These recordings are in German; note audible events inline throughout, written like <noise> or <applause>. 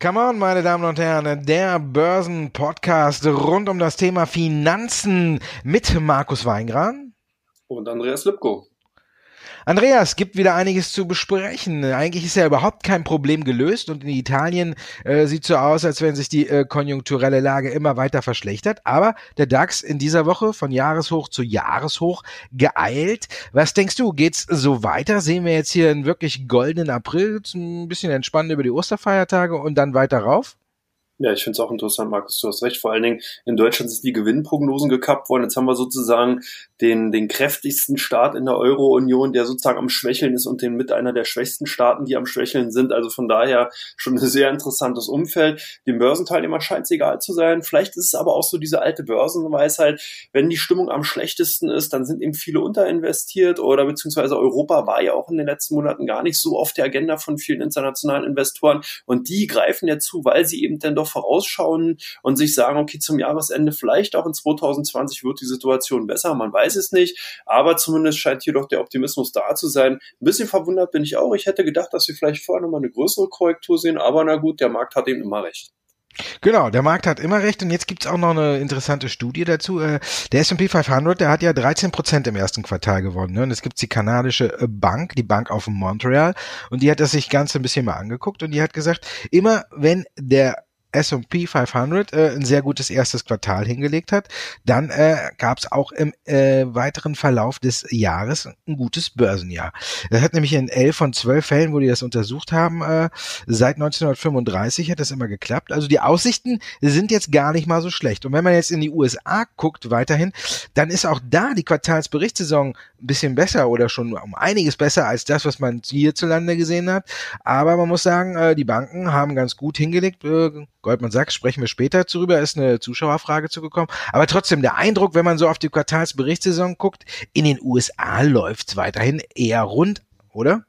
Come on, meine Damen und Herren, der Börsen-Podcast rund um das Thema Finanzen mit Markus Weingran und Andreas Lipko. Andreas, gibt wieder einiges zu besprechen. Eigentlich ist ja überhaupt kein Problem gelöst und in Italien äh, sieht so aus, als wenn sich die äh, konjunkturelle Lage immer weiter verschlechtert. Aber der DAX in dieser Woche von Jahreshoch zu Jahreshoch geeilt. Was denkst du, geht's so weiter? Sehen wir jetzt hier einen wirklich goldenen April, ein bisschen entspannen über die Osterfeiertage und dann weiter rauf? Ja, ich finde es auch interessant, Markus, du hast recht. Vor allen Dingen in Deutschland sind die Gewinnprognosen gekappt worden. Jetzt haben wir sozusagen den, den kräftigsten Staat in der Euro-Union, der sozusagen am Schwächeln ist und den mit einer der schwächsten Staaten, die am Schwächeln sind. Also von daher schon ein sehr interessantes Umfeld. Den Börsenteilnehmern scheint es egal zu sein. Vielleicht ist es aber auch so diese alte Börsenweisheit, wenn die Stimmung am schlechtesten ist, dann sind eben viele unterinvestiert oder beziehungsweise Europa war ja auch in den letzten Monaten gar nicht so auf der Agenda von vielen internationalen Investoren und die greifen ja zu, weil sie eben dann doch vorausschauen und sich sagen, okay, zum Jahresende vielleicht auch in 2020 wird die Situation besser. Man weiß es nicht, aber zumindest scheint hier doch der Optimismus da zu sein. Ein bisschen verwundert bin ich auch. Ich hätte gedacht, dass wir vielleicht vorher nochmal eine größere Korrektur sehen, aber na gut, der Markt hat eben immer recht. Genau, der Markt hat immer recht und jetzt gibt's auch noch eine interessante Studie dazu. Äh, der S&P 500, der hat ja 13 Prozent im ersten Quartal gewonnen. Ne? Und es gibt die kanadische äh, Bank, die Bank auf Montreal und die hat das sich ganz ein bisschen mal angeguckt und die hat gesagt, immer wenn der S&P 500 äh, ein sehr gutes erstes Quartal hingelegt hat, dann äh, gab es auch im äh, weiteren Verlauf des Jahres ein gutes Börsenjahr. Das hat nämlich in elf von zwölf Fällen, wo die das untersucht haben, äh, seit 1935 hat das immer geklappt. Also die Aussichten sind jetzt gar nicht mal so schlecht. Und wenn man jetzt in die USA guckt weiterhin, dann ist auch da die Quartalsberichtssaison ein bisschen besser oder schon um einiges besser als das, was man hierzulande gesehen hat. Aber man muss sagen, äh, die Banken haben ganz gut hingelegt. Äh, Goldman Sachs sprechen wir später drüber, ist eine Zuschauerfrage zugekommen. Aber trotzdem der Eindruck, wenn man so auf die Quartalsberichtssaison guckt, in den USA läuft's weiterhin eher rund, oder?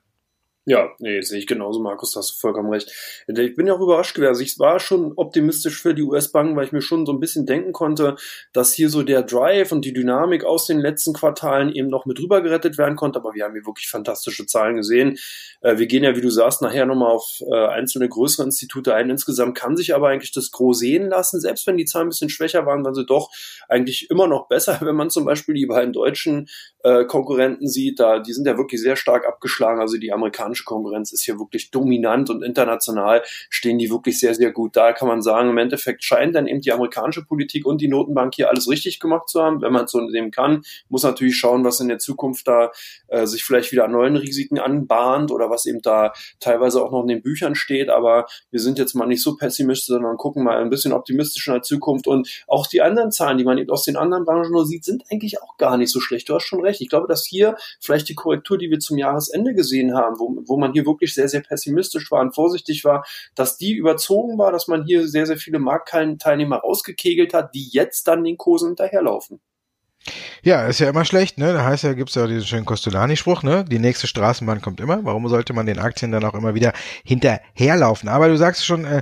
Ja, nee, sehe ich genauso, Markus, da hast du vollkommen recht. Ich bin ja auch überrascht gewesen. Ich war schon optimistisch für die US-Banken, weil ich mir schon so ein bisschen denken konnte, dass hier so der Drive und die Dynamik aus den letzten Quartalen eben noch mit rüber gerettet werden konnte. Aber wir haben hier wirklich fantastische Zahlen gesehen. Äh, wir gehen ja, wie du sagst, nachher nochmal auf äh, einzelne größere Institute ein. Insgesamt kann sich aber eigentlich das Gros sehen lassen. Selbst wenn die Zahlen ein bisschen schwächer waren, waren sie doch eigentlich immer noch besser, <laughs> wenn man zum Beispiel die beiden deutschen äh, Konkurrenten sieht. Da, die sind ja wirklich sehr stark abgeschlagen. Also die amerikanische Konkurrenz ist hier wirklich dominant und international stehen die wirklich sehr, sehr gut da. Kann man sagen, im Endeffekt scheint dann eben die amerikanische Politik und die Notenbank hier alles richtig gemacht zu haben. Wenn man es so nehmen kann, muss natürlich schauen, was in der Zukunft da äh, sich vielleicht wieder an neuen Risiken anbahnt oder was eben da teilweise auch noch in den Büchern steht. Aber wir sind jetzt mal nicht so pessimistisch, sondern gucken mal ein bisschen optimistisch in der Zukunft. Und auch die anderen Zahlen, die man eben aus den anderen Branchen nur sieht, sind eigentlich auch gar nicht so schlecht. Du hast schon recht. Ich glaube, dass hier vielleicht die Korrektur, die wir zum Jahresende gesehen haben, wo, wo man hier wirklich sehr, sehr pessimistisch war und vorsichtig war, dass die überzogen war, dass man hier sehr, sehr viele Marktteilnehmer rausgekegelt hat, die jetzt dann den Kursen hinterherlaufen. Ja, ist ja immer schlecht, ne? Da heißt ja, gibt's ja diesen schönen Costolani-Spruch, ne? Die nächste Straßenbahn kommt immer. Warum sollte man den Aktien dann auch immer wieder hinterherlaufen? Aber du sagst schon, äh,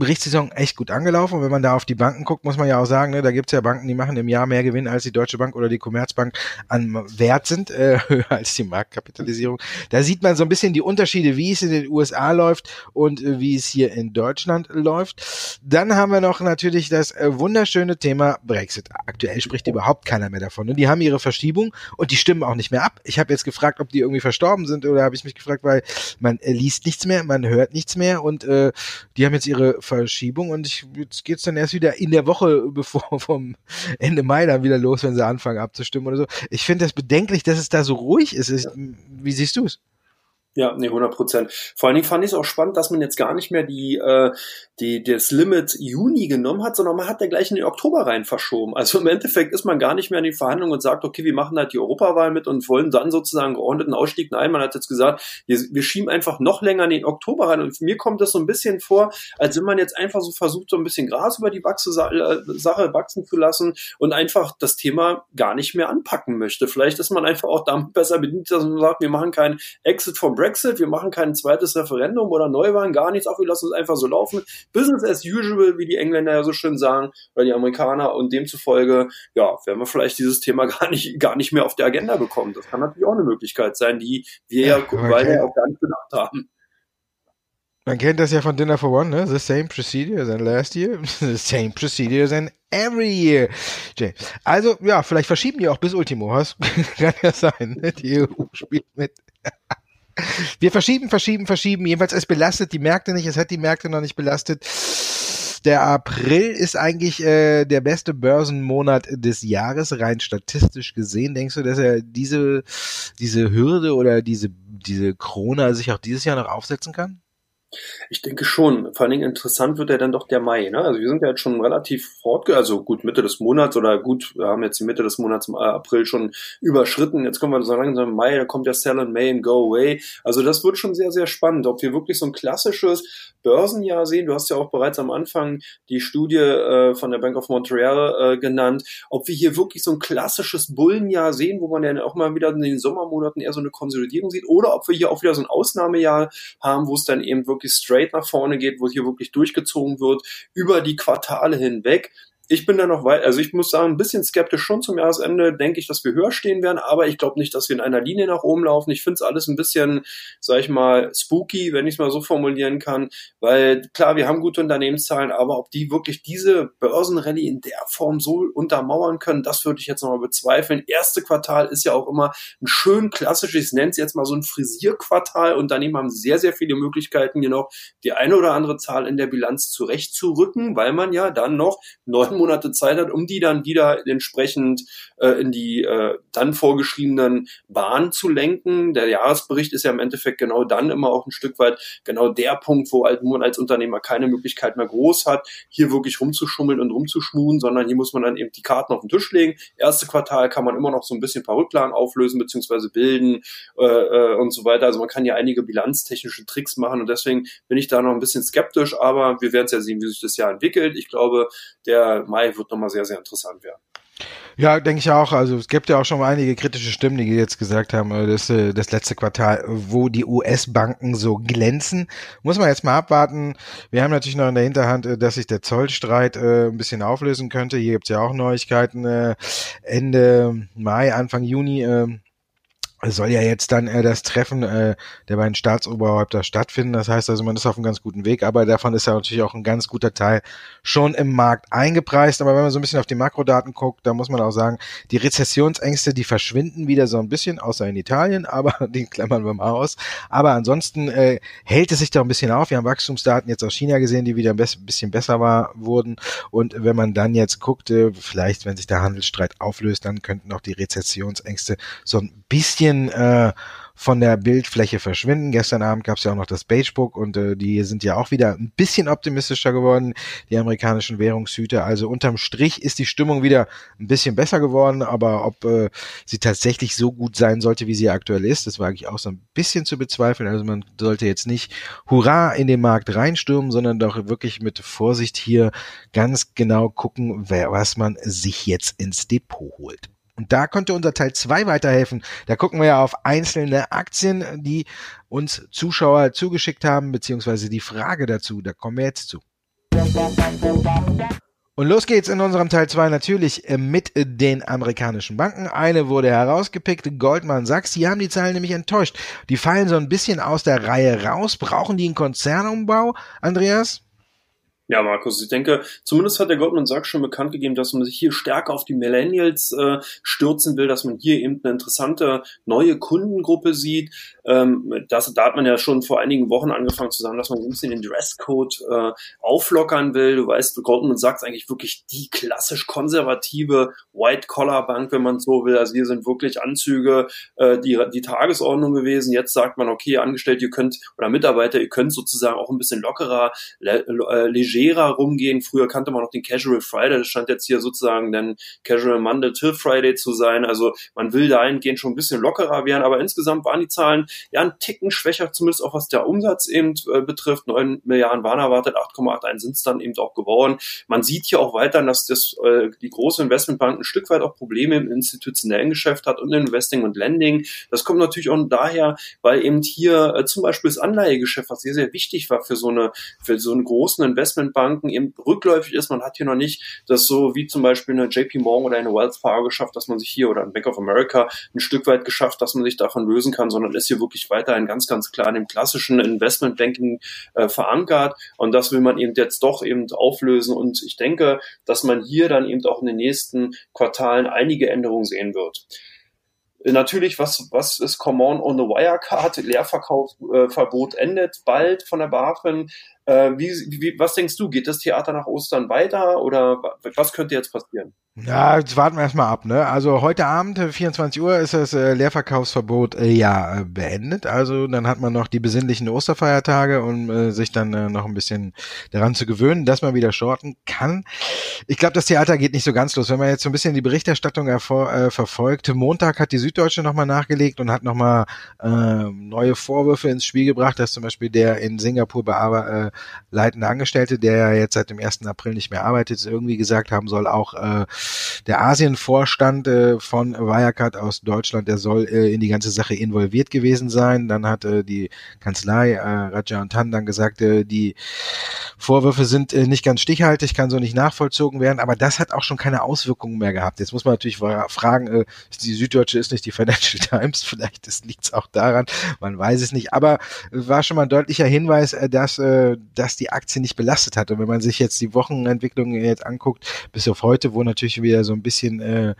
Berichtssaison echt gut angelaufen. Und wenn man da auf die Banken guckt, muss man ja auch sagen, ne, da gibt's ja Banken, die machen im Jahr mehr Gewinn, als die Deutsche Bank oder die Commerzbank an Wert sind, äh, <laughs> höher als die Marktkapitalisierung. Da sieht man so ein bisschen die Unterschiede, wie es in den USA läuft und äh, wie es hier in Deutschland läuft. Dann haben wir noch natürlich das äh, wunderschöne Thema Brexit. Aktuell spricht überhaupt keiner mehr davon. Ne? Die haben ihre Verschiebung und die stimmen auch nicht mehr ab. Ich habe jetzt gefragt, ob die irgendwie verstorben sind oder habe ich mich gefragt, weil man äh, liest nichts mehr, man hört nichts mehr und äh, die haben jetzt ihre Verschiebung und ich, jetzt geht's dann erst wieder in der Woche, <laughs> bevor vom Ende Mai dann wieder los, wenn sie anfangen abzustimmen oder so. Ich finde das bedenklich, dass es da so ruhig ist. Wie siehst du es? Ja, nee, 100 Prozent. Vor allen Dingen fand ich es auch spannend, dass man jetzt gar nicht mehr die, äh, die, das Limit Juni genommen hat, sondern man hat da gleich in den Oktober rein verschoben. Also im Endeffekt ist man gar nicht mehr in die Verhandlungen und sagt, okay, wir machen halt die Europawahl mit und wollen dann sozusagen geordneten Ausstieg. Nein, man hat jetzt gesagt, wir, wir schieben einfach noch länger in den Oktober rein. Und mir kommt das so ein bisschen vor, als wenn man jetzt einfach so versucht, so ein bisschen Gras über die Wachse äh, Sache wachsen zu lassen und einfach das Thema gar nicht mehr anpacken möchte. Vielleicht ist man einfach auch damit besser bedient, dass man sagt, wir machen keinen Exit from Brexit, wir machen kein zweites Referendum oder Neuwahlen, gar nichts, auch wir lassen es einfach so laufen. Business as usual, wie die Engländer ja so schön sagen, oder die Amerikaner und demzufolge, ja, werden wir vielleicht dieses Thema <laughs> gar nicht, gar nicht mehr auf der Agenda bekommen. Das kann natürlich auch eine Möglichkeit sein, die wir ja, ja weil auch gar nicht bedacht haben. Man kennt das ja von Dinner for One, ne? The same procedure than last year, <laughs> the same procedure than every year. Jay. Also, ja, vielleicht verschieben die auch bis Ultimo, was? <laughs> Kann ja sein, ne? Die EU spielt mit. Wir verschieben, verschieben, verschieben. Jedenfalls, es belastet die Märkte nicht, es hat die Märkte noch nicht belastet. Der April ist eigentlich äh, der beste Börsenmonat des Jahres, rein statistisch gesehen. Denkst du, dass er diese, diese Hürde oder diese, diese Krone sich auch dieses Jahr noch aufsetzen kann? Ich denke schon. Vor allen Dingen interessant wird ja dann doch der Mai. Ne? Also wir sind ja jetzt schon relativ fortge, also gut Mitte des Monats oder gut, wir haben jetzt die Mitte des Monats im April schon überschritten. Jetzt kommen wir so langsam im Mai, da kommt ja Sell in May and Go Away. Also das wird schon sehr, sehr spannend, ob wir wirklich so ein klassisches Börsenjahr sehen. Du hast ja auch bereits am Anfang die Studie äh, von der Bank of Montreal äh, genannt, ob wir hier wirklich so ein klassisches Bullenjahr sehen, wo man ja auch mal wieder in den Sommermonaten eher so eine Konsolidierung sieht, oder ob wir hier auch wieder so ein Ausnahmejahr haben, wo es dann eben wirklich wirklich straight nach vorne geht, wo hier wirklich durchgezogen wird über die Quartale hinweg ich bin da noch weit, also ich muss sagen, ein bisschen skeptisch schon zum Jahresende, denke ich, dass wir höher stehen werden, aber ich glaube nicht, dass wir in einer Linie nach oben laufen. Ich finde es alles ein bisschen, sag ich mal, spooky, wenn ich es mal so formulieren kann, weil klar, wir haben gute Unternehmenszahlen, aber ob die wirklich diese Börsenrallye in der Form so untermauern können, das würde ich jetzt nochmal bezweifeln. Erste Quartal ist ja auch immer ein schön klassisches, ich nenne es jetzt mal so ein Frisierquartal. Unternehmen haben sehr, sehr viele Möglichkeiten, hier noch die eine oder andere Zahl in der Bilanz zurechtzurücken, weil man ja dann noch neun Monate Zeit hat, um die dann wieder entsprechend äh, in die äh, dann vorgeschriebenen Bahnen zu lenken. Der Jahresbericht ist ja im Endeffekt genau dann immer auch ein Stück weit genau der Punkt, wo man als Unternehmer keine Möglichkeit mehr groß hat, hier wirklich rumzuschummeln und rumzuschmuhen, sondern hier muss man dann eben die Karten auf den Tisch legen. Erste Quartal kann man immer noch so ein bisschen ein paar Rücklagen auflösen bzw. bilden äh, äh, und so weiter. Also man kann ja einige bilanztechnische Tricks machen und deswegen bin ich da noch ein bisschen skeptisch, aber wir werden es ja sehen, wie sich das Jahr entwickelt. Ich glaube, der Mai wird nochmal sehr, sehr interessant werden. Ja, denke ich auch. Also es gibt ja auch schon mal einige kritische Stimmen, die jetzt gesagt haben, äh, das, äh, das letzte Quartal, wo die US-Banken so glänzen. Muss man jetzt mal abwarten. Wir haben natürlich noch in der Hinterhand, äh, dass sich der Zollstreit ein bisschen auflösen könnte. Hier gibt's ja auch Neuigkeiten. Ende Mai, Anfang Juni äh, soll ja jetzt dann äh, das Treffen äh, der beiden Staatsoberhäupter stattfinden. Das heißt also, man ist auf einem ganz guten Weg, aber davon ist ja natürlich auch ein ganz guter Teil schon im Markt eingepreist. Aber wenn man so ein bisschen auf die Makrodaten guckt, da muss man auch sagen, die Rezessionsängste, die verschwinden wieder so ein bisschen, außer in Italien, <laughs> aber die klammern wir mal aus. Aber ansonsten äh, hält es sich da ein bisschen auf. Wir haben Wachstumsdaten jetzt aus China gesehen, die wieder ein bisschen besser war, wurden. Und wenn man dann jetzt guckt, äh, vielleicht, wenn sich der Handelsstreit auflöst, dann könnten auch die Rezessionsängste so ein bisschen bisschen äh, von der Bildfläche verschwinden. Gestern Abend gab es ja auch noch das Beigebook und äh, die sind ja auch wieder ein bisschen optimistischer geworden, die amerikanischen Währungshüter. Also unterm Strich ist die Stimmung wieder ein bisschen besser geworden, aber ob äh, sie tatsächlich so gut sein sollte, wie sie aktuell ist, das wage ich auch so ein bisschen zu bezweifeln. Also man sollte jetzt nicht hurra in den Markt reinstürmen, sondern doch wirklich mit Vorsicht hier ganz genau gucken, wer, was man sich jetzt ins Depot holt. Und da könnte unser Teil 2 weiterhelfen. Da gucken wir ja auf einzelne Aktien, die uns Zuschauer zugeschickt haben, beziehungsweise die Frage dazu. Da kommen wir jetzt zu. Und los geht's in unserem Teil 2 natürlich äh, mit den amerikanischen Banken. Eine wurde herausgepickt, Goldman Sachs. Die haben die Zahlen nämlich enttäuscht. Die fallen so ein bisschen aus der Reihe raus. Brauchen die einen Konzernumbau, Andreas? Ja, Markus, ich denke, zumindest hat der Goldman Sachs schon bekannt gegeben, dass man sich hier stärker auf die Millennials äh, stürzen will, dass man hier eben eine interessante neue Kundengruppe sieht. Ähm, das, da hat man ja schon vor einigen Wochen angefangen zu sagen, dass man ein bisschen den Dresscode äh, auflockern will. Du weißt, Goldman Sachs eigentlich wirklich die klassisch konservative White-Collar-Bank, wenn man so will. Also hier sind wirklich Anzüge äh, die, die Tagesordnung gewesen. Jetzt sagt man, okay, Angestellte, ihr könnt, oder Mitarbeiter, ihr könnt sozusagen auch ein bisschen lockerer, le, äh, leger legerer rumgehen. Früher kannte man noch den Casual Friday, das scheint jetzt hier sozusagen dann Casual Monday till Friday zu sein. Also man will dahingehend schon ein bisschen lockerer werden, aber insgesamt waren die Zahlen ja ein Ticken schwächer, zumindest auch was der Umsatz eben äh, betrifft. 9 Milliarden waren erwartet, 8,81 sind es dann eben auch geworden. Man sieht hier auch weiter, dass das, äh, die große Investmentbank ein Stück weit auch Probleme im institutionellen Geschäft hat und Investing und Lending. Das kommt natürlich auch daher, weil eben hier äh, zum Beispiel das Anleihegeschäft, was sehr, sehr wichtig war für so eine, für so eine großen Investmentbanken, eben rückläufig ist. Man hat hier noch nicht das so wie zum Beispiel eine JP Morgan oder eine Wells Fargo geschafft, dass man sich hier oder ein Bank of America ein Stück weit geschafft, dass man sich davon lösen kann, sondern ist hier wirklich weiterhin ganz, ganz klar in dem klassischen Investmentbanking äh, verankert. Und das will man eben jetzt doch eben auflösen. Und ich denke, dass man hier dann eben auch in den nächsten Quartalen einige Änderungen sehen wird. Natürlich, was, was ist Common on the Wirecard? Leerverkaufsverbot äh, endet bald von der BaFin. Äh, wie, wie, was denkst du? Geht das Theater nach Ostern weiter oder was könnte jetzt passieren? Ja, jetzt warten wir erstmal ab. Ne? Also heute Abend, 24 Uhr, ist das äh, Leerverkaufsverbot äh, ja äh, beendet. Also dann hat man noch die besinnlichen Osterfeiertage, um äh, sich dann äh, noch ein bisschen daran zu gewöhnen, dass man wieder shorten kann. Ich glaube, das Theater geht nicht so ganz los. Wenn man jetzt so ein bisschen die Berichterstattung äh, verfolgt, Montag hat die Süddeutsche nochmal nachgelegt und hat nochmal äh, neue Vorwürfe ins Spiel gebracht, dass zum Beispiel der in Singapur äh, leitende Angestellte, der ja jetzt seit dem 1. April nicht mehr arbeitet, irgendwie gesagt haben soll, auch äh, der Asienvorstand äh, von Wirecard aus Deutschland, der soll äh, in die ganze Sache involviert gewesen sein. Dann hat äh, die Kanzlei äh, und Tan dann gesagt, äh, die Vorwürfe sind äh, nicht ganz stichhaltig, kann so nicht nachvollzogen werden, aber das hat auch schon keine Auswirkungen mehr gehabt. Jetzt muss man natürlich fragen, äh, die Süddeutsche ist nicht die Financial <laughs> Times, vielleicht liegt es auch daran, man weiß es nicht, aber war schon mal ein deutlicher Hinweis, äh, dass, äh, dass die Aktie nicht belastet hat. Und wenn man sich jetzt die Wochenentwicklung jetzt anguckt, bis auf heute, wo natürlich wieder so ein bisschen äh,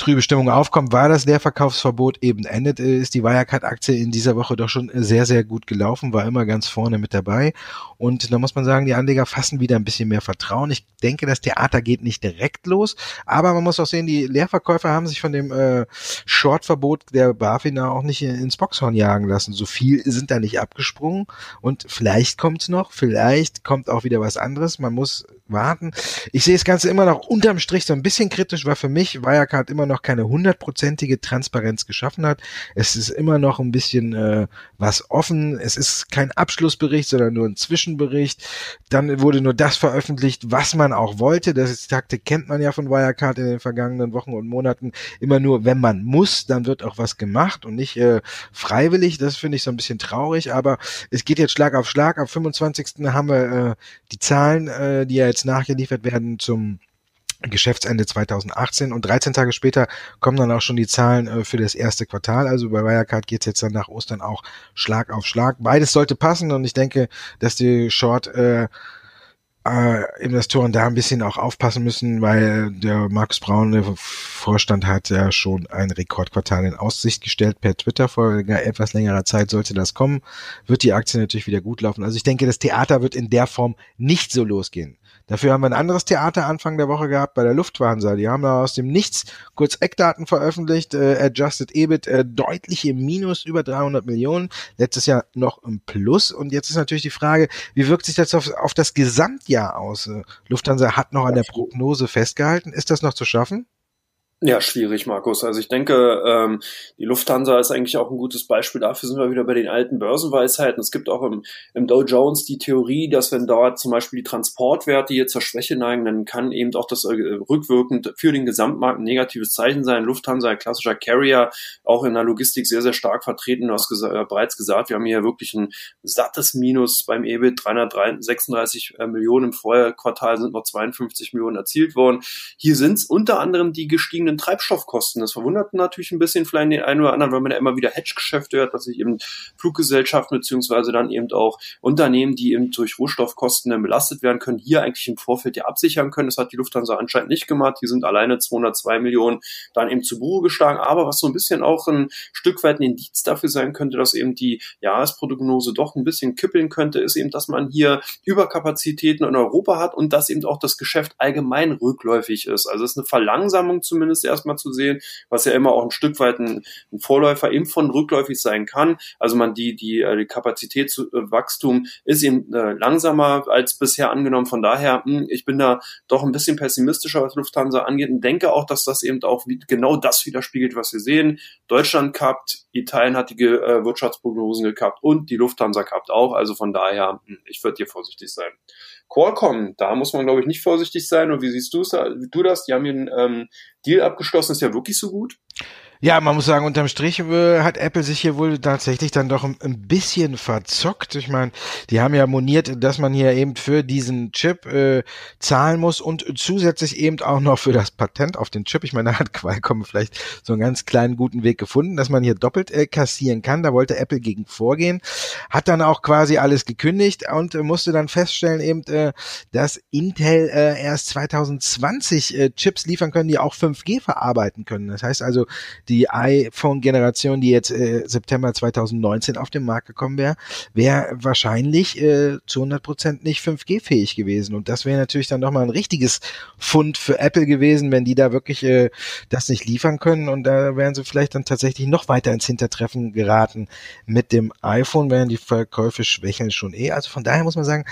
trübe Stimmung aufkommt, war das Leerverkaufsverbot eben endet, äh, ist die Wirecard-Aktie in dieser Woche doch schon sehr, sehr gut gelaufen, war immer ganz vorne mit dabei. Und da muss man sagen, die Anleger fassen wieder ein bisschen mehr Vertrauen. Ich denke, das Theater geht nicht direkt los, aber man muss auch sehen, die Leerverkäufer haben sich von dem äh, Shortverbot der BaFin auch nicht ins Boxhorn jagen lassen. So viel sind da nicht abgesprungen und vielleicht kommt's noch, vielleicht kommt auch wieder was anderes. Man muss warten. Ich sehe das Ganze immer noch unterm Strich so ein bisschen kritisch, weil für mich Wirecard immer noch keine hundertprozentige Transparenz geschaffen hat. Es ist immer noch ein bisschen äh, was offen. Es ist kein Abschlussbericht, sondern nur ein Zwischenbericht. Dann wurde nur das veröffentlicht, was man auch wollte. Das ist Taktik kennt man ja von Wirecard in den vergangenen Wochen und Monaten. Immer nur, wenn man muss, dann wird auch was gemacht und nicht äh, freiwillig. Das finde ich so ein bisschen traurig, aber es geht jetzt Schlag auf Schlag. Am 25. haben wir äh, die Zahlen, äh, die ja jetzt nachgeliefert werden zum Geschäftsende 2018 und 13 Tage später kommen dann auch schon die Zahlen äh, für das erste Quartal. Also bei Wirecard geht's jetzt dann nach Ostern auch Schlag auf Schlag. Beides sollte passen und ich denke, dass die Short äh, äh, Investoren da ein bisschen auch aufpassen müssen, weil der Markus Braun, der Vorstand, hat ja schon ein Rekordquartal in Aussicht gestellt per Twitter vor etwas längerer Zeit sollte das kommen, wird die Aktie natürlich wieder gut laufen. Also ich denke, das Theater wird in der Form nicht so losgehen. Dafür haben wir ein anderes Theater Anfang der Woche gehabt bei der Lufthansa. Die haben da aus dem Nichts kurz Eckdaten veröffentlicht. Äh, Adjusted EBIT äh, deutlich im Minus über 300 Millionen. Letztes Jahr noch im Plus. Und jetzt ist natürlich die Frage, wie wirkt sich das auf, auf das Gesamtjahr aus? Äh, Lufthansa hat noch an der Prognose festgehalten. Ist das noch zu schaffen? Ja, schwierig, Markus. Also ich denke, ähm, die Lufthansa ist eigentlich auch ein gutes Beispiel. Dafür sind wir wieder bei den alten Börsenweisheiten. Es gibt auch im, im Dow Jones die Theorie, dass wenn dort zum Beispiel die Transportwerte hier zur Schwäche neigen, dann kann eben auch das äh, rückwirkend für den Gesamtmarkt ein negatives Zeichen sein. Lufthansa, ein klassischer Carrier, auch in der Logistik sehr, sehr stark vertreten. Du hast gesa äh, bereits gesagt, wir haben hier wirklich ein sattes Minus beim EBIT. 336 äh, Millionen im Vorjahrquartal sind noch 52 Millionen erzielt worden. Hier sind es unter anderem die gestiegenen gestiegenen Treibstoffkosten. Das verwundert natürlich ein bisschen vielleicht den einen oder anderen, weil man ja immer wieder Hedge-Geschäfte hört, dass sich eben Fluggesellschaften beziehungsweise dann eben auch Unternehmen, die eben durch Rohstoffkosten dann belastet werden können, hier eigentlich im Vorfeld ja absichern können. Das hat die Lufthansa anscheinend nicht gemacht. Die sind alleine 202 Millionen dann eben zu Buche geschlagen. Aber was so ein bisschen auch ein Stück weit ein Indiz dafür sein könnte, dass eben die Jahresprognose doch ein bisschen kippeln könnte, ist eben, dass man hier Überkapazitäten in Europa hat und dass eben auch das Geschäft allgemein rückläufig ist. Also es ist eine Verlangsamung zumindest zumindest erstmal zu sehen, was ja immer auch ein Stück weit ein, ein Vorläufer eben von rückläufig sein kann. Also man die, die, äh, die Kapazitätswachstum ist eben äh, langsamer als bisher angenommen. Von daher, hm, ich bin da doch ein bisschen pessimistischer, was Lufthansa angeht und denke auch, dass das eben auch genau das widerspiegelt, was wir sehen. Deutschland kappt, Italien hat die äh, Wirtschaftsprognosen gekappt und die Lufthansa kappt auch. Also von daher, hm, ich würde hier vorsichtig sein. Qualcomm, da muss man, glaube ich, nicht vorsichtig sein. Und wie siehst du das? Die haben hier einen ähm, Deal abgeschlossen, ist ja wirklich so gut. Ja, man muss sagen, unterm Strich äh, hat Apple sich hier wohl tatsächlich dann doch ein, ein bisschen verzockt. Ich meine, die haben ja moniert, dass man hier eben für diesen Chip äh, zahlen muss und zusätzlich eben auch noch für das Patent auf den Chip. Ich meine, da hat Qualcomm vielleicht so einen ganz kleinen guten Weg gefunden, dass man hier doppelt äh, kassieren kann. Da wollte Apple gegen vorgehen, hat dann auch quasi alles gekündigt und äh, musste dann feststellen eben, äh, dass Intel äh, erst 2020 äh, Chips liefern können, die auch 5G verarbeiten können. Das heißt also, die iPhone-Generation, die jetzt äh, September 2019 auf den Markt gekommen wäre, wäre wahrscheinlich äh, zu 100 Prozent nicht 5G-fähig gewesen. Und das wäre natürlich dann nochmal ein richtiges Fund für Apple gewesen, wenn die da wirklich äh, das nicht liefern können. Und da wären sie vielleicht dann tatsächlich noch weiter ins Hintertreffen geraten. Mit dem iPhone wären die Verkäufe schwächeln schon eh. Also von daher muss man sagen,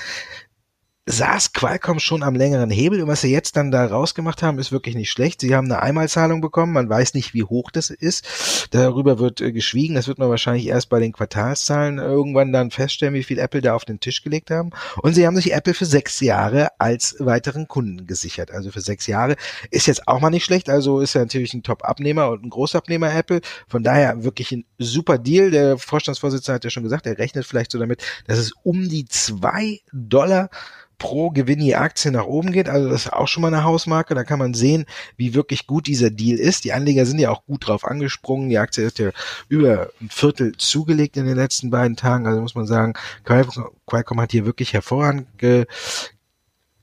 saß Qualcomm schon am längeren Hebel und was sie jetzt dann da rausgemacht haben, ist wirklich nicht schlecht. Sie haben eine Einmalzahlung bekommen, man weiß nicht, wie hoch das ist. Darüber wird äh, geschwiegen, das wird man wahrscheinlich erst bei den Quartalszahlen irgendwann dann feststellen, wie viel Apple da auf den Tisch gelegt haben. Und sie haben sich Apple für sechs Jahre als weiteren Kunden gesichert. Also für sechs Jahre ist jetzt auch mal nicht schlecht, also ist ja natürlich ein Top-Abnehmer und ein Großabnehmer Apple. Von daher wirklich ein super Deal. Der Vorstandsvorsitzende hat ja schon gesagt, er rechnet vielleicht so damit, dass es um die zwei Dollar pro Gewinn je Aktie nach oben geht. Also das ist auch schon mal eine Hausmarke. Da kann man sehen, wie wirklich gut dieser Deal ist. Die Anleger sind ja auch gut drauf angesprungen. Die Aktie ist ja über ein Viertel zugelegt in den letzten beiden Tagen. Also muss man sagen, Qualcomm hat hier wirklich hervorragend ge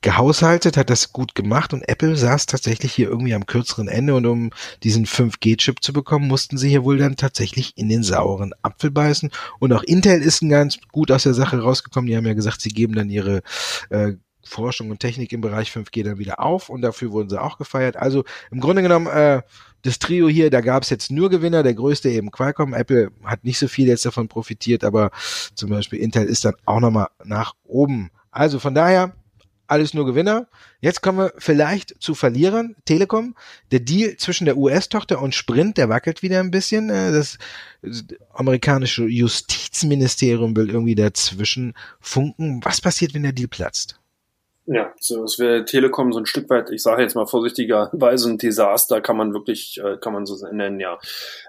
gehaushaltet, hat das gut gemacht und Apple saß tatsächlich hier irgendwie am kürzeren Ende und um diesen 5G-Chip zu bekommen, mussten sie hier wohl dann tatsächlich in den sauren Apfel beißen und auch Intel ist ganz gut aus der Sache rausgekommen. Die haben ja gesagt, sie geben dann ihre äh, Forschung und Technik im Bereich 5G dann wieder auf und dafür wurden sie auch gefeiert. Also im Grunde genommen äh, das Trio hier, da gab es jetzt nur Gewinner, der größte eben Qualcomm. Apple hat nicht so viel jetzt davon profitiert, aber zum Beispiel Intel ist dann auch nochmal nach oben. Also von daher, alles nur Gewinner. Jetzt kommen wir vielleicht zu Verlierern. Telekom, der Deal zwischen der US-Tochter und Sprint, der wackelt wieder ein bisschen. Äh, das amerikanische Justizministerium will irgendwie dazwischen funken. Was passiert, wenn der Deal platzt? Ja, so es wäre Telekom so ein Stück weit, ich sage jetzt mal vorsichtigerweise ein Desaster, kann man wirklich, äh, kann man so nennen, ja.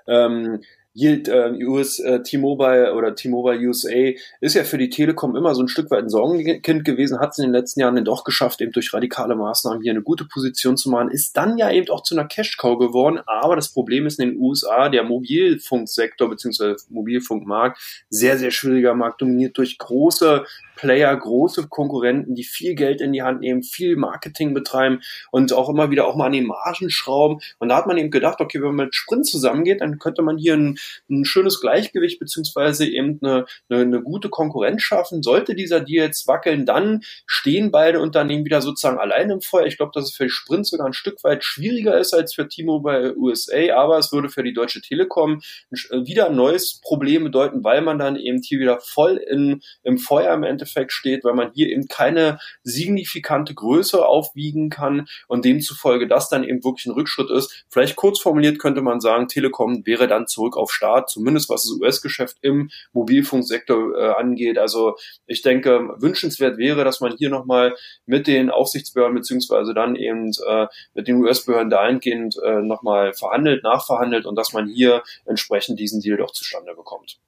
Ähm, Yield äh, US äh, T-Mobile oder T-Mobile USA ist ja für die Telekom immer so ein Stück weit ein Sorgenkind gewesen, hat es in den letzten Jahren dann doch geschafft, eben durch radikale Maßnahmen hier eine gute Position zu machen, ist dann ja eben auch zu einer Cash-Cow geworden, aber das Problem ist in den USA, der Mobilfunksektor bzw. Mobilfunkmarkt, sehr, sehr schwieriger Markt, dominiert durch große Player, große Konkurrenten, die viel Geld in die Hand nehmen, viel Marketing betreiben und auch immer wieder auch mal an den Margen schrauben. Und da hat man eben gedacht, okay, wenn man mit Sprint zusammengeht, dann könnte man hier ein, ein schönes Gleichgewicht beziehungsweise eben eine, eine, eine gute Konkurrenz schaffen. Sollte dieser Deal jetzt wackeln, dann stehen beide Unternehmen wieder sozusagen allein im Feuer. Ich glaube, dass es für Sprint sogar ein Stück weit schwieriger ist als für T-Mobile USA, aber es würde für die Deutsche Telekom wieder ein neues Problem bedeuten, weil man dann eben hier wieder voll in, im Feuer im Endeffekt steht, weil man hier eben keine signifikante Größe aufwiegen kann und demzufolge das dann eben wirklich ein Rückschritt ist. Vielleicht kurz formuliert könnte man sagen, Telekom wäre dann zurück auf Start, zumindest was das US-Geschäft im Mobilfunksektor äh, angeht. Also ich denke, wünschenswert wäre, dass man hier nochmal mit den Aufsichtsbehörden beziehungsweise dann eben äh, mit den US-Behörden dahingehend äh, nochmal verhandelt, nachverhandelt und dass man hier entsprechend diesen Deal doch zustande bekommt.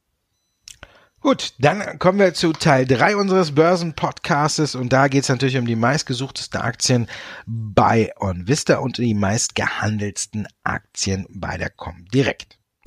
Gut, dann kommen wir zu Teil 3 unseres Börsenpodcasts und da geht es natürlich um die meistgesuchtesten Aktien bei OnVista und die meistgehandelsten Aktien bei der Comdirect.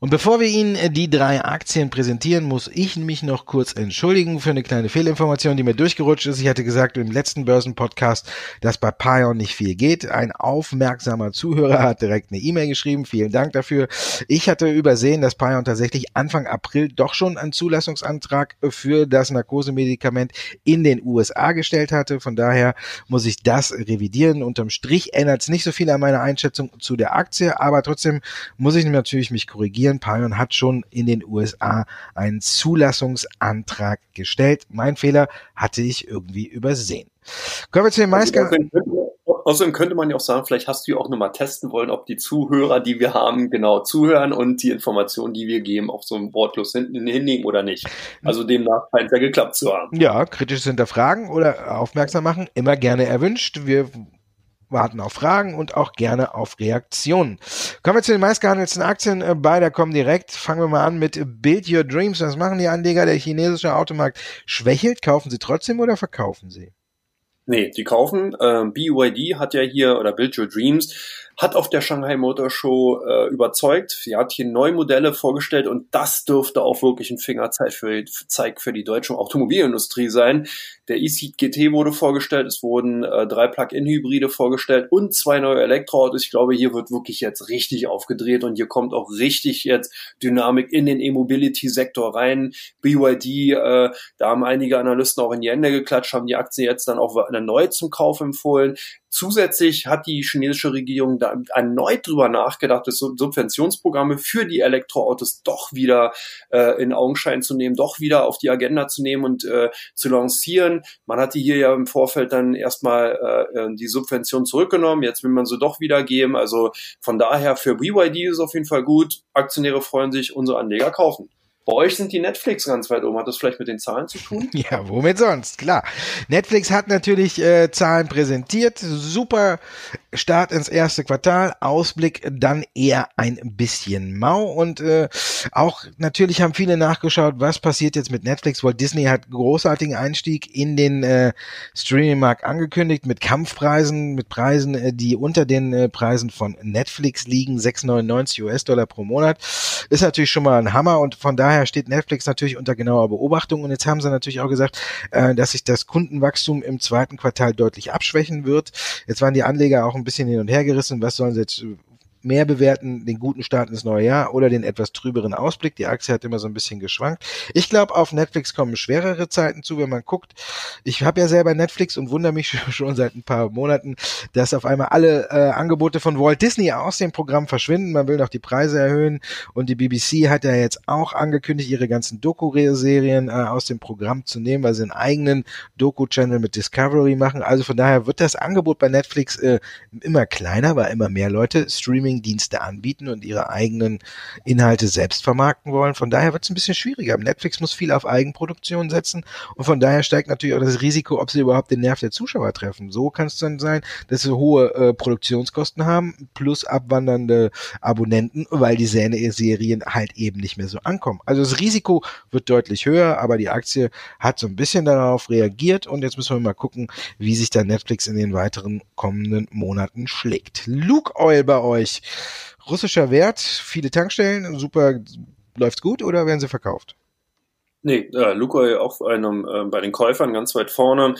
Und bevor wir Ihnen äh, die drei Aktien präsentieren, muss ich mich noch kurz entschuldigen für eine kleine Fehlinformation, die mir durchgerutscht ist. Ich hatte gesagt im letzten Börsenpodcast, dass bei Pion nicht viel geht. Ein aufmerksamer Zuhörer hat direkt eine E-Mail geschrieben. Vielen Dank dafür. Ich hatte übersehen, dass Pion tatsächlich Anfang April doch schon einen Zulassungsantrag für das Narkosemedikament in den USA gestellt hatte. Von daher muss ich das revidieren. Unterm Strich ändert es nicht so viel an meiner Einschätzung zu der Aktie, aber trotzdem muss ich natürlich mich korrigieren korrigieren. Pion hat schon in den USA einen Zulassungsantrag gestellt. Mein Fehler hatte ich irgendwie übersehen. Kommen wir zu den Maiska. Außerdem könnte man ja auch sagen, vielleicht hast du ja auch nochmal testen wollen, ob die Zuhörer, die wir haben, genau zuhören und die Informationen, die wir geben, auch so ein wortlos hinten hinnehmen oder nicht. Also demnach scheint es ja geklappt zu haben. Ja, kritisches Hinterfragen oder aufmerksam machen, immer gerne erwünscht. Wir warten auf Fragen und auch gerne auf Reaktionen. Kommen wir zu den meistgehandelten Aktien äh, bei der Comdirect. Fangen wir mal an mit Build Your Dreams. Was machen die Anleger? Der chinesische Automarkt schwächelt. Kaufen sie trotzdem oder verkaufen sie? Nee, die kaufen. Ähm, BYD hat ja hier, oder Build Your Dreams, hat auf der Shanghai Motor Show äh, überzeugt. Sie hat hier neue Modelle vorgestellt und das dürfte auch wirklich ein Fingerzeig für, für die deutsche Automobilindustrie sein. Der E-Seat GT wurde vorgestellt, es wurden äh, drei Plug-in-Hybride vorgestellt und zwei neue Elektroautos. Ich glaube, hier wird wirklich jetzt richtig aufgedreht und hier kommt auch richtig jetzt Dynamik in den E-Mobility-Sektor rein. BYD, äh, da haben einige Analysten auch in die Hände geklatscht, haben die Aktie jetzt dann auch erneut zum Kauf empfohlen. Zusätzlich hat die chinesische Regierung da erneut drüber nachgedacht, das Subventionsprogramme für die Elektroautos doch wieder äh, in Augenschein zu nehmen, doch wieder auf die Agenda zu nehmen und äh, zu lancieren. Man hatte hier ja im Vorfeld dann erstmal äh, äh die Subvention zurückgenommen, jetzt will man sie doch wieder geben. Also von daher für BYD ist es auf jeden Fall gut. Aktionäre freuen sich, unsere Anleger kaufen. Bei euch sind die Netflix ganz weit oben. Hat das vielleicht mit den Zahlen zu tun? <laughs> Ja, womit sonst? Klar. Netflix hat natürlich äh, Zahlen präsentiert. Super Start ins erste Quartal. Ausblick dann eher ein bisschen mau. Und äh, auch natürlich haben viele nachgeschaut, was passiert jetzt mit Netflix. Walt Disney hat großartigen Einstieg in den äh, Streaming-Markt angekündigt mit Kampfpreisen, mit Preisen, äh, die unter den äh, Preisen von Netflix liegen. 6,99 US-Dollar pro Monat. Ist natürlich schon mal ein Hammer und von daher daher steht Netflix natürlich unter genauer Beobachtung und jetzt haben sie natürlich auch gesagt, äh, dass sich das Kundenwachstum im zweiten Quartal deutlich abschwächen wird. Jetzt waren die Anleger auch ein bisschen hin und her gerissen, was sollen sie jetzt mehr bewerten, den guten Start ins neue Jahr oder den etwas trüberen Ausblick. Die Aktie hat immer so ein bisschen geschwankt. Ich glaube, auf Netflix kommen schwerere Zeiten zu, wenn man guckt. Ich habe ja selber Netflix und wundere mich <laughs> schon seit ein paar Monaten, dass auf einmal alle äh, Angebote von Walt Disney aus dem Programm verschwinden. Man will noch die Preise erhöhen und die BBC hat ja jetzt auch angekündigt, ihre ganzen Doku-Serien äh, aus dem Programm zu nehmen, weil sie einen eigenen Doku-Channel mit Discovery machen. Also von daher wird das Angebot bei Netflix äh, immer kleiner, weil immer mehr Leute Streaming Streaming-Dienste anbieten und ihre eigenen Inhalte selbst vermarkten wollen. Von daher wird es ein bisschen schwieriger. Netflix muss viel auf Eigenproduktion setzen und von daher steigt natürlich auch das Risiko, ob sie überhaupt den Nerv der Zuschauer treffen. So kann es dann sein, dass sie hohe äh, Produktionskosten haben plus abwandernde Abonnenten, weil die Serien halt eben nicht mehr so ankommen. Also das Risiko wird deutlich höher, aber die Aktie hat so ein bisschen darauf reagiert und jetzt müssen wir mal gucken, wie sich da Netflix in den weiteren kommenden Monaten schlägt. Luke Oil bei euch. Russischer Wert, viele Tankstellen, super, läuft's gut oder werden sie verkauft? Nee, äh, Lukoil auch einem, äh, bei den Käufern ganz weit vorne.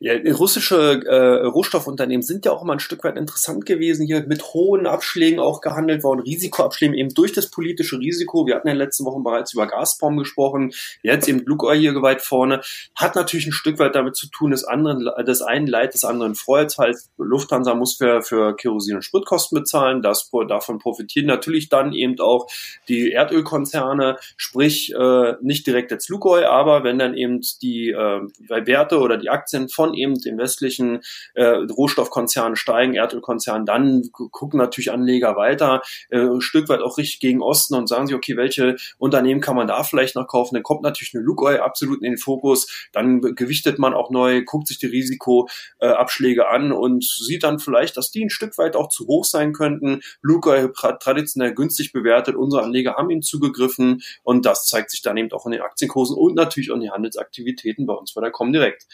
Ja, russische äh, Rohstoffunternehmen sind ja auch immer ein Stück weit interessant gewesen, hier mit hohen Abschlägen auch gehandelt worden, Risikoabschlägen eben durch das politische Risiko. Wir hatten in den letzten Wochen bereits über Gazprom gesprochen, jetzt eben Lukoil hier weit vorne. Hat natürlich ein Stück weit damit zu tun, dass anderen, das einen Leid des anderen freut. Heißt, Lufthansa muss für, für Kerosin und Spritkosten bezahlen. Das, davon profitieren natürlich dann eben auch die Erdölkonzerne, sprich äh, nicht direkt jetzt Lukoil, aber wenn dann eben die äh, Werte oder die Aktien von eben den westlichen äh, Rohstoffkonzernen steigen, Erdölkonzernen, dann gucken natürlich Anleger weiter, äh, ein Stück weit auch richtig gegen Osten und sagen sich, okay, welche Unternehmen kann man da vielleicht noch kaufen? Dann kommt natürlich eine Lukoil absolut in den Fokus, dann gewichtet man auch neu, guckt sich die Risikoabschläge äh, an und sieht dann vielleicht, dass die ein Stück weit auch zu hoch sein könnten. Lukoil traditionell günstig bewertet, unsere Anleger haben ihm zugegriffen und das zeigt sich dann eben auch in den Aktienkursen und natürlich auch in die Handelsaktivitäten bei uns bei der Comdirect.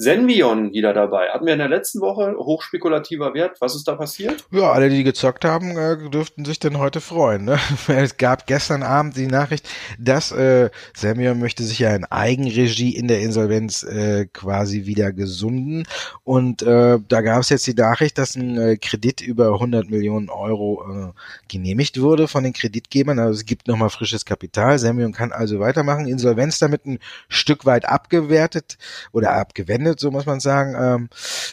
Senvion wieder dabei. Hatten wir in der letzten Woche hochspekulativer Wert. Was ist da passiert? Ja, alle, die gezockt haben, äh, dürften sich denn heute freuen. Ne? <laughs> Es gab gestern Abend die Nachricht, dass äh, Senvion möchte sich ja in Eigenregie in der Insolvenz äh, quasi wieder gesunden. Und äh, da gab es jetzt die Nachricht, dass ein äh, Kredit über 100 Millionen Euro äh, genehmigt wurde von den Kreditgebern. Also es gibt nochmal frisches Kapital. Senvion kann also weitermachen. Insolvenz damit ein Stück weit abgewertet oder abgewendet beendet, so muss man sagen. Ähm,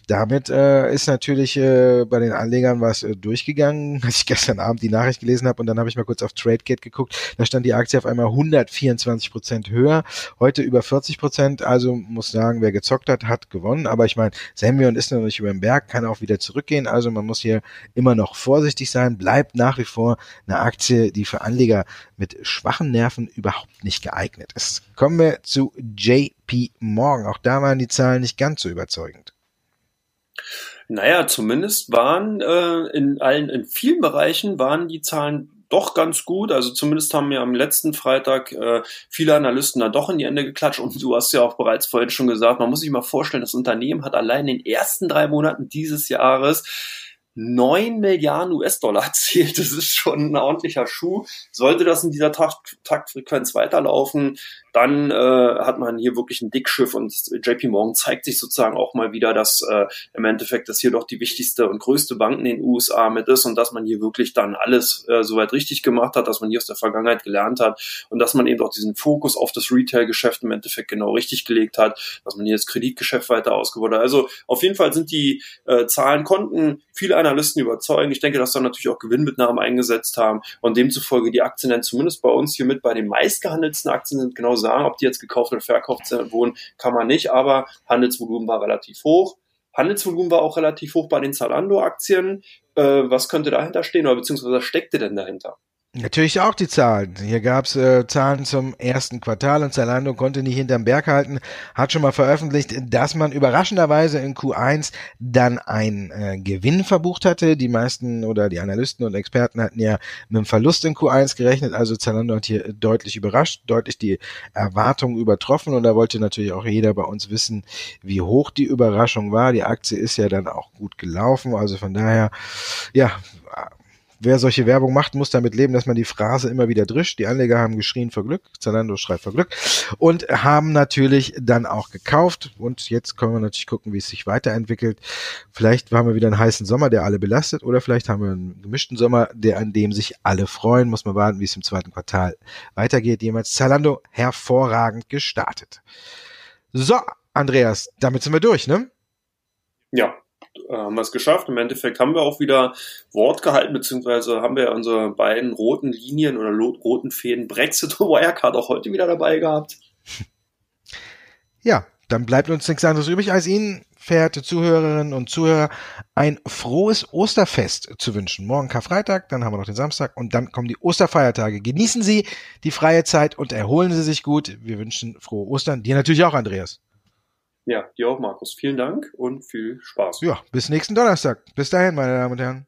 damit äh, ist natürlich äh, bei den Anlegern was äh, durchgegangen, <laughs> als ich gestern Abend die Nachricht gelesen habe und dann habe ich mal kurz auf TradeGate geguckt. Da stand die Aktie auf einmal 124 Prozent höher, heute über 40 Prozent. Also muss sagen, wer gezockt hat, hat gewonnen. Aber ich meine, Semyon ist noch nicht über den Berg, kann auch wieder zurückgehen. Also man muss hier immer noch vorsichtig sein. Bleibt nach wie vor eine Aktie, die für Anleger mit schwachen Nerven überhaupt nicht geeignet ist. Kommen wir zu JP Morgan. Auch da waren die Zahlen nicht ganz so überzeugend. Naja, zumindest waren äh, in allen, in vielen Bereichen waren die Zahlen doch ganz gut. Also zumindest haben mir am letzten Freitag äh, viele Analysten da doch in die Ende geklatscht. Und du hast ja auch bereits vorhin schon gesagt, man muss sich mal vorstellen, das Unternehmen hat allein in den ersten drei Monaten dieses Jahres 9 Milliarden US-Dollar erzielt. Das ist schon ein ordentlicher Schuh. Sollte das in dieser Takt Taktfrequenz weiterlaufen, dann äh, hat man hier wirklich ein Dickschiff und JP Morgan zeigt sich sozusagen auch mal wieder, dass äh, im Endeffekt das hier doch die wichtigste und größte Bank in den USA mit ist und dass man hier wirklich dann alles äh, soweit richtig gemacht hat, dass man hier aus der Vergangenheit gelernt hat und dass man eben auch diesen Fokus auf das Retail-Geschäft im Endeffekt genau richtig gelegt hat, dass man hier das Kreditgeschäft weiter ausgebaut hat. Also auf jeden Fall sind die äh, Zahlen konnten viele Analysten überzeugen. Ich denke, dass da natürlich auch Gewinnmitnahmen eingesetzt haben und demzufolge die Aktien dann zumindest bei uns hier mit bei den meistgehandelten Aktien sind genau sagen, ob die jetzt gekauft oder verkauft wurden, kann man nicht, aber Handelsvolumen war relativ hoch. Handelsvolumen war auch relativ hoch bei den Zalando-Aktien. Äh, was könnte dahinter stehen oder beziehungsweise steckte denn dahinter? Natürlich auch die Zahlen. Hier gab's äh, Zahlen zum ersten Quartal und Zalando konnte nicht hinterm Berg halten, hat schon mal veröffentlicht, dass man überraschenderweise in Q1 dann einen äh, Gewinn verbucht hatte. Die meisten oder die Analysten und Experten hatten ja mit einem Verlust in Q1 gerechnet, also Zalando hat hier deutlich überrascht, deutlich die Erwartungen übertroffen und da wollte natürlich auch jeder bei uns wissen, wie hoch die Überraschung war. Die Aktie ist ja dann auch gut gelaufen, also von daher, ja, Wer solche Werbung macht, muss damit leben, dass man die Phrase immer wieder drischt. Die Anleger haben geschrien vor Glück, Zalando schreibt vor Glück und haben natürlich dann auch gekauft. Und jetzt können wir natürlich gucken, wie es sich weiterentwickelt. Vielleicht haben wir wieder einen heißen Sommer, der alle belastet, oder vielleicht haben wir einen gemischten Sommer, der an dem sich alle freuen. Muss man warten, wie es im zweiten Quartal weitergeht. Jemals Zalando hervorragend gestartet. So, Andreas, damit sind wir durch, ne? Ja, haben wir es geschafft. Im Endeffekt haben wir auch wieder Wort gehalten, beziehungsweise haben wir unsere beiden roten Linien oder roten Fäden Brexit und Wirecard auch heute wieder dabei gehabt. Ja, dann bleibt uns nichts anderes übrig, als Ihnen, verehrte Zuhörerinnen und Zuhörer, ein frohes Osterfest zu wünschen. Morgen Karfreitag, dann haben wir noch den Samstag und dann kommen die Osterfeiertage. Genießen Sie die freie Zeit und erholen Sie sich gut. Wir wünschen frohe Ostern. Dir natürlich auch, Andreas. Ja, dir auch, Markus. Vielen Dank und viel Spaß. Ja, bis nächsten Donnerstag. Bis dahin, meine Damen und Herren.